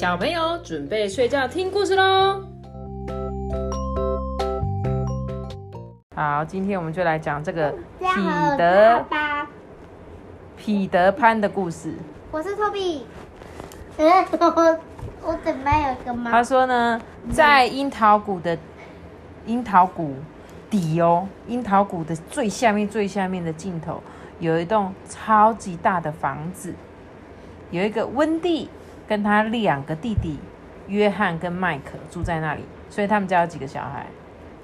小朋友准备睡觉听故事喽。好，今天我们就来讲这个彼得彼得潘的故事。我是托比。嗯，我我准备有个猫。他说呢，在樱桃谷的樱桃谷底哦，樱桃谷的最下面最下面的尽头，有一栋超级大的房子，有一个温蒂跟他两个弟弟约翰跟麦克住在那里，所以他们家有几个小孩？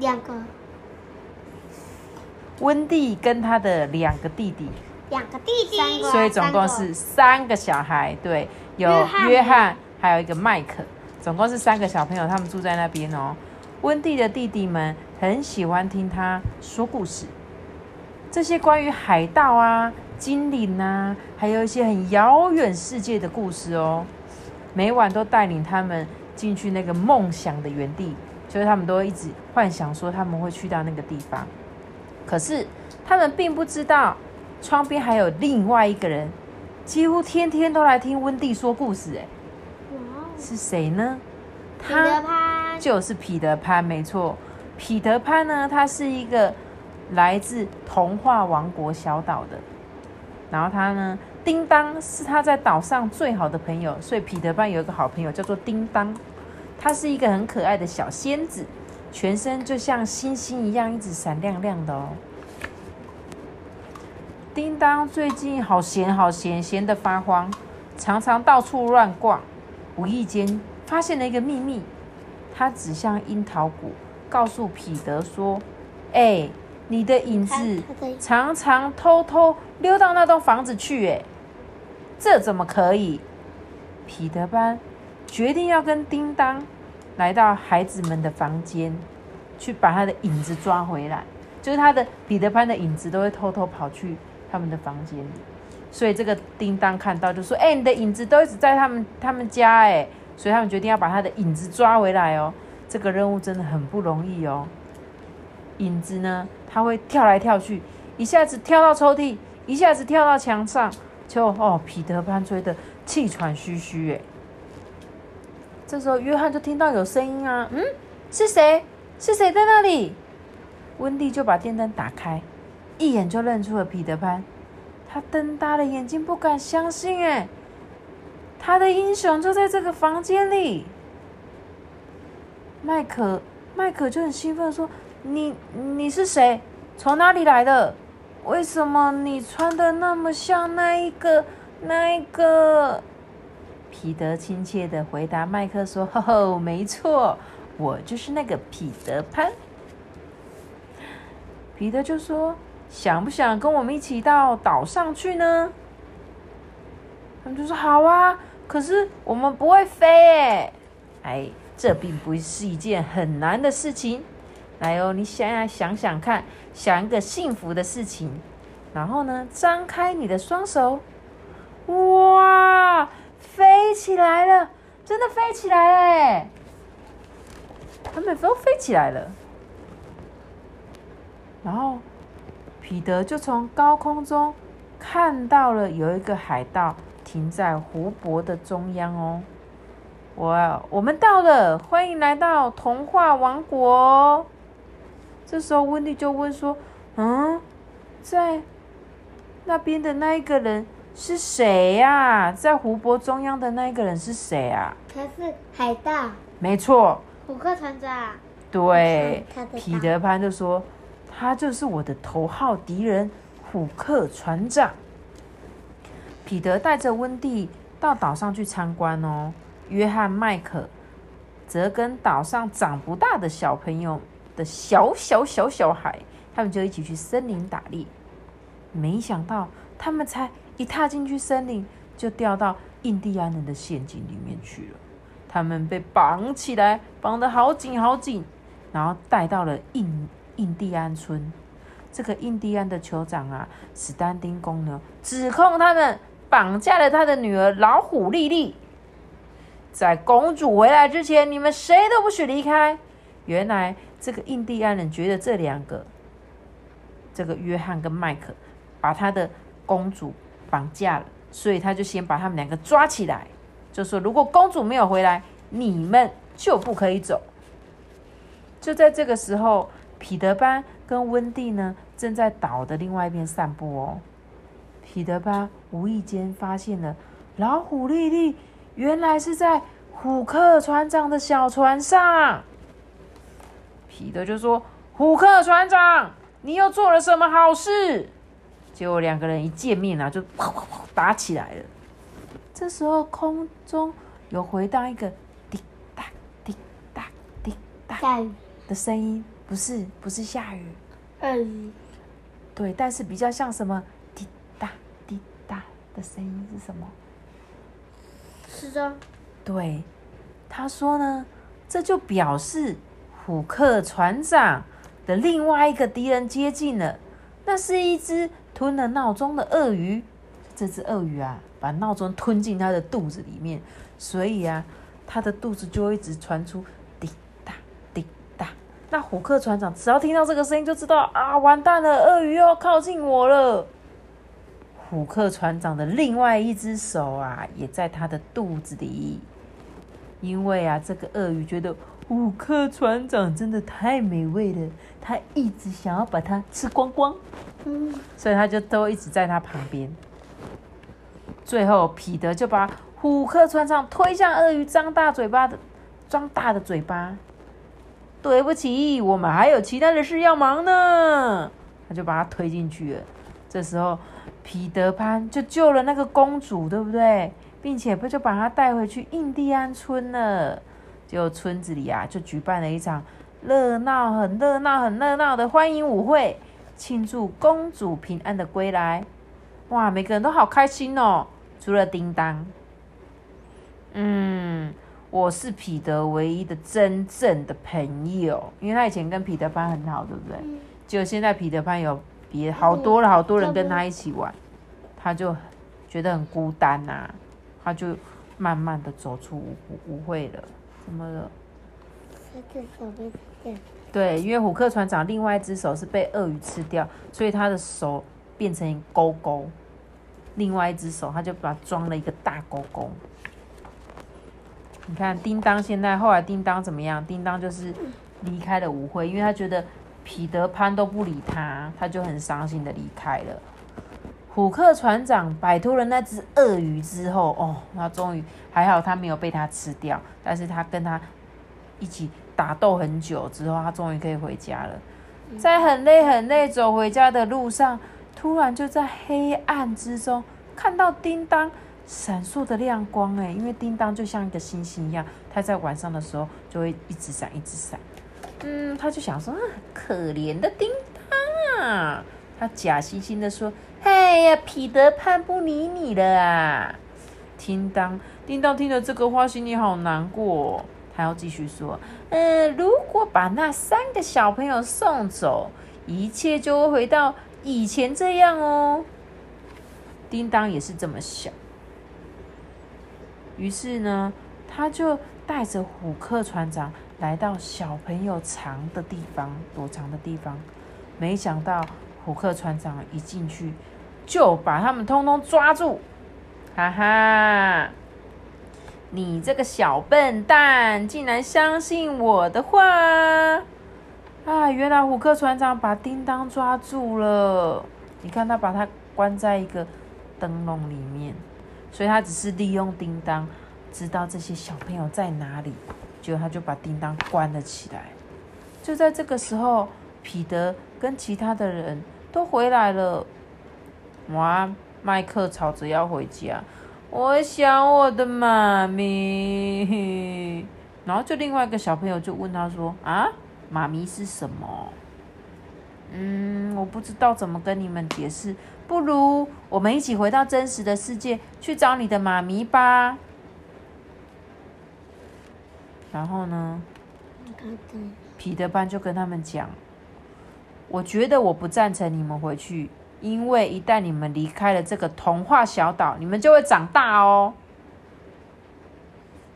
两个。温蒂跟他的两个弟弟，两个弟弟，所以总共是三个小孩。对，有约翰，还有一个麦克，总共是三个小朋友，他们住在那边哦。温蒂的弟弟们很喜欢听他说故事，这些关于海盗啊、精灵啊，还有一些很遥远世界的故事哦。每晚都带领他们进去那个梦想的原地，就是他们都一直幻想说他们会去到那个地方。可是他们并不知道，窗边还有另外一个人，几乎天天都来听温蒂说故事。哎，是谁呢？彼得潘，就是彼得潘，没错。彼得潘呢，他是一个来自童话王国小岛的。然后他呢，叮当是他在岛上最好的朋友，所以彼得班有一个好朋友叫做叮当。他是一个很可爱的小仙子。全身就像星星一样，一直闪亮亮的哦。叮当最近好闲，好闲，闲得发慌，常常到处乱逛。无意间发现了一个秘密，他指向樱桃谷，告诉彼得说：“哎，你的影子常常偷偷溜到那栋房子去，哎，这怎么可以？”彼得班决定要跟叮当。来到孩子们的房间，去把他的影子抓回来。就是他的彼得潘的影子都会偷偷跑去他们的房间里，所以这个叮当看到就说：“哎，你的影子都一直在他们他们家哎。”所以他们决定要把他的影子抓回来哦。这个任务真的很不容易哦。影子呢，他会跳来跳去，一下子跳到抽屉，一下子跳到墙上，就哦，彼得潘追得气喘吁吁哎。这时候，约翰就听到有声音啊，嗯，是谁？是谁在那里？温蒂就把电灯打开，一眼就认出了彼得潘。他瞪大了眼睛，不敢相信，哎，他的英雄就在这个房间里。麦克，麦克就很兴奋说：“你，你是谁？从哪里来的？为什么你穿的那么像那一个，那一个？”彼得亲切的回答麦克说：“吼吼，没错，我就是那个彼得潘。”彼得就说：“想不想跟我们一起到岛上去呢？”他们就说：“好啊，可是我们不会飞诶。”哎，这并不是一件很难的事情。来哦，你想想想想看，想一个幸福的事情，然后呢，张开你的双手，哇！飞起来了，真的飞起来了哎！他们都飞起来了，然后彼得就从高空中看到了有一个海盗停在湖泊的中央哦。哇，我们到了，欢迎来到童话王国。这时候温蒂就问说：“嗯，在那边的那一个人？”是谁呀？在湖泊中央的那一个人是谁啊？他是海盗。没错。虎克船长。对。彼得潘就说：“他就是我的头号敌人，虎克船长。”彼得带着温蒂到岛上去参观哦。约翰、麦克则跟岛上长不大的小朋友的小小小小孩，他们就一起去森林打猎。没想到他们才。一踏进去森林，就掉到印第安人的陷阱里面去了。他们被绑起来，绑得好紧好紧，然后带到了印印第安村。这个印第安的酋长啊，史丹丁公呢，指控他们绑架了他的女儿老虎莉莉。在公主回来之前，你们谁都不许离开。原来这个印第安人觉得这两个，这个约翰跟麦克，把他的公主。绑架了，所以他就先把他们两个抓起来，就说如果公主没有回来，你们就不可以走。就在这个时候，彼得班跟温蒂呢正在岛的另外一边散步哦。彼得班无意间发现了老虎莉莉，原来是在虎克船长的小船上。彼得就说：“虎克船长，你又做了什么好事？”结果两个人一见面啊，就啪啪啪打起来了。这时候空中有回荡一个滴答滴答滴答，的声音，不是不是下雨，鳄鱼，对，但是比较像什么滴答滴答的声音是什么？是的对，他说呢，这就表示虎克船长的另外一个敌人接近了。那是一只吞了闹钟的鳄鱼。这只鳄鱼啊，把闹钟吞进它的肚子里面，所以啊，它的肚子就一直传出滴答滴答。那虎克船长只要听到这个声音，就知道啊，完蛋了，鳄鱼又要靠近我了。虎克船长的另外一只手啊，也在他的肚子里，因为啊，这个鳄鱼觉得虎克船长真的太美味了，他一直想要把它吃光光，嗯，所以他就都一直在他旁边。最后，彼得就把虎克船长推向鳄鱼张大嘴巴的张大的嘴巴。对不起，我们还有其他的事要忙呢。他就把他推进去了。这时候，彼得潘就救了那个公主，对不对？并且不就把她带回去印第安村了。结果村子里啊，就举办了一场热闹、很热闹、很热闹的欢迎舞会，庆祝公主平安的归来。哇，每个人都好开心哦，除了叮当。嗯，我是彼得唯一的真正的朋友，因为他以前跟彼得潘很好，对不对？嗯结果现在彼得潘有别好多了，好多人跟他一起玩，他就觉得很孤单呐、他就慢慢的走出舞舞会了。怎么了？对，因为虎克船长另外一只手是被鳄鱼吃掉，所以他的手变成勾勾，另外一只手他就把装了一个大勾勾。你看，叮当现在后来叮当怎么样？叮当就是离开了舞会，因为他觉得彼得潘都不理他，他就很伤心的离开了。虎克船长摆脱了那只鳄鱼之后，哦，他终于还好，他没有被它吃掉，但是他跟他一起打斗很久之后，他终于可以回家了。在很累很累走回家的路上，突然就在黑暗之中看到叮当闪烁的亮光，哎，因为叮当就像一个星星一样，它在晚上的时候就会一直闪一直闪。嗯，他就想说，啊，可怜的叮当啊，他假惺惺的说：“哎呀，彼得潘不理你了啊！”叮当，叮当听了这个话，心里好难过、他要继续说：“嗯，如果把那三个小朋友送走，一切就会回到以前这样哦。”叮当也是这么想。于是呢，他就带着虎克船长来到小朋友藏的地方，躲藏的地方。没想到虎克船长一进去，就把他们通通抓住，哈哈！你这个小笨蛋，竟然相信我的话！啊，原来虎克船长把叮当抓住了。你看，他把他关在一个灯笼里面，所以他只是利用叮当，知道这些小朋友在哪里，结果他就把叮当关了起来。就在这个时候，彼得跟其他的人都回来了。哇，麦克吵着要回家，我想我的妈咪。然后就另外一个小朋友就问他说：“啊，妈咪是什么？”嗯，我不知道怎么跟你们解释，不如我们一起回到真实的世界去找你的妈咪吧。然后呢，彼得潘就跟他们讲：“我觉得我不赞成你们回去，因为一旦你们离开了这个童话小岛，你们就会长大哦。”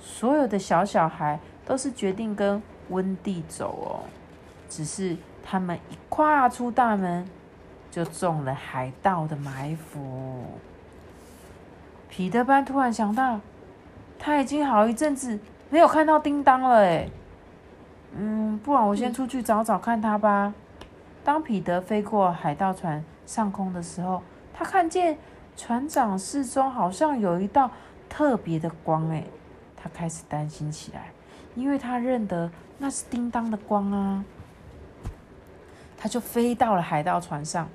所有的小小孩都是决定跟温蒂走哦，只是他们一跨出大门，就中了海盗的埋伏。彼得班突然想到，他已经好一阵子没有看到叮当了哎。嗯，不然我先出去找找看他吧。当彼得飞过海盗船上空的时候，他看见船长室中好像有一道特别的光哎，他开始担心起来，因为他认得那是叮当的光啊。他就飞到了海盗船上，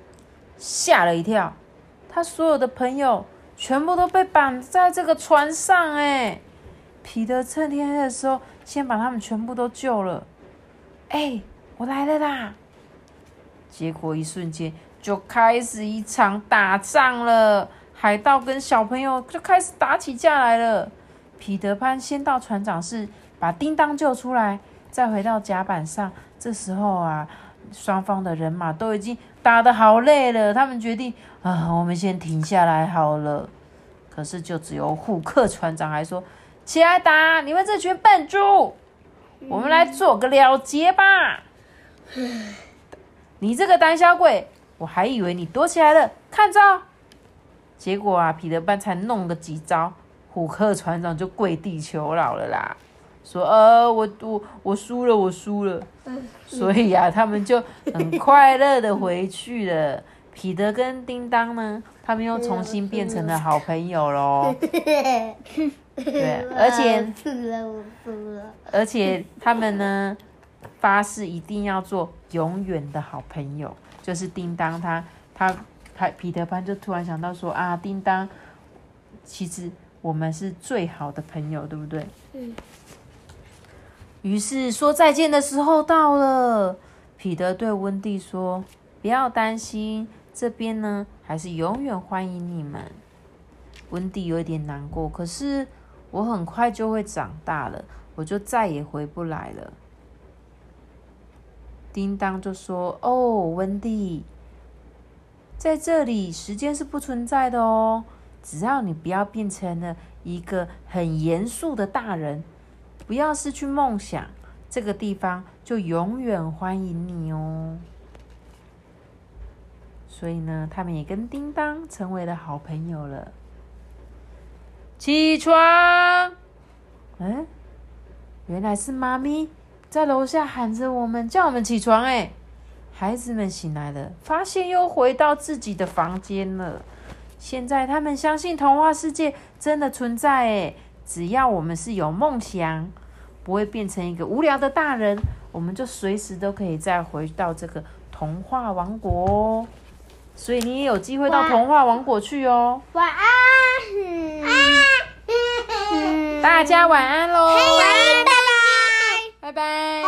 吓了一跳，他所有的朋友全部都被绑在这个船上哎。彼得趁天黑的时候，先把他们全部都救了。哎，我来了啦！结果一瞬间就开始一场打仗了，海盗跟小朋友就开始打起架来了。彼得潘先到船长室把叮当救出来，再回到甲板上。这时候啊，双方的人马都已经打得好累了，他们决定啊，我们先停下来好了。可是就只有虎克船长还说。起来打！你们这群笨猪，我们来做个了结吧。你这个胆小鬼，我还以为你躲起来了，看招！结果啊，彼得班才弄个几招，虎克船长就跪地求饶了啦，说：“呃，我我我输了，我输了。”所以啊，他们就很快乐的回去了。彼得跟叮当呢，他们又重新变成了好朋友喽。对，而且，而且他们呢，发誓一定要做永远的好朋友。就是叮当，他他他，彼得潘就突然想到说啊，叮当，其实我们是最好的朋友，对不对？嗯。于是说再见的时候到了，彼得对温蒂说：“不要担心，这边呢还是永远欢迎你们。”温蒂有点难过，可是。我很快就会长大了，我就再也回不来了。叮当就说：“哦，温蒂，在这里时间是不存在的哦，只要你不要变成了一个很严肃的大人，不要失去梦想，这个地方就永远欢迎你哦。”所以呢，他们也跟叮当成为了好朋友了。起床！嗯，原来是妈咪在楼下喊着我们，叫我们起床。哎，孩子们醒来了，发现又回到自己的房间了。现在他们相信童话世界真的存在。哎，只要我们是有梦想，不会变成一个无聊的大人，我们就随时都可以再回到这个童话王国哦。所以你也有机会到童话王国去哦。晚安。大家晚安喽。拜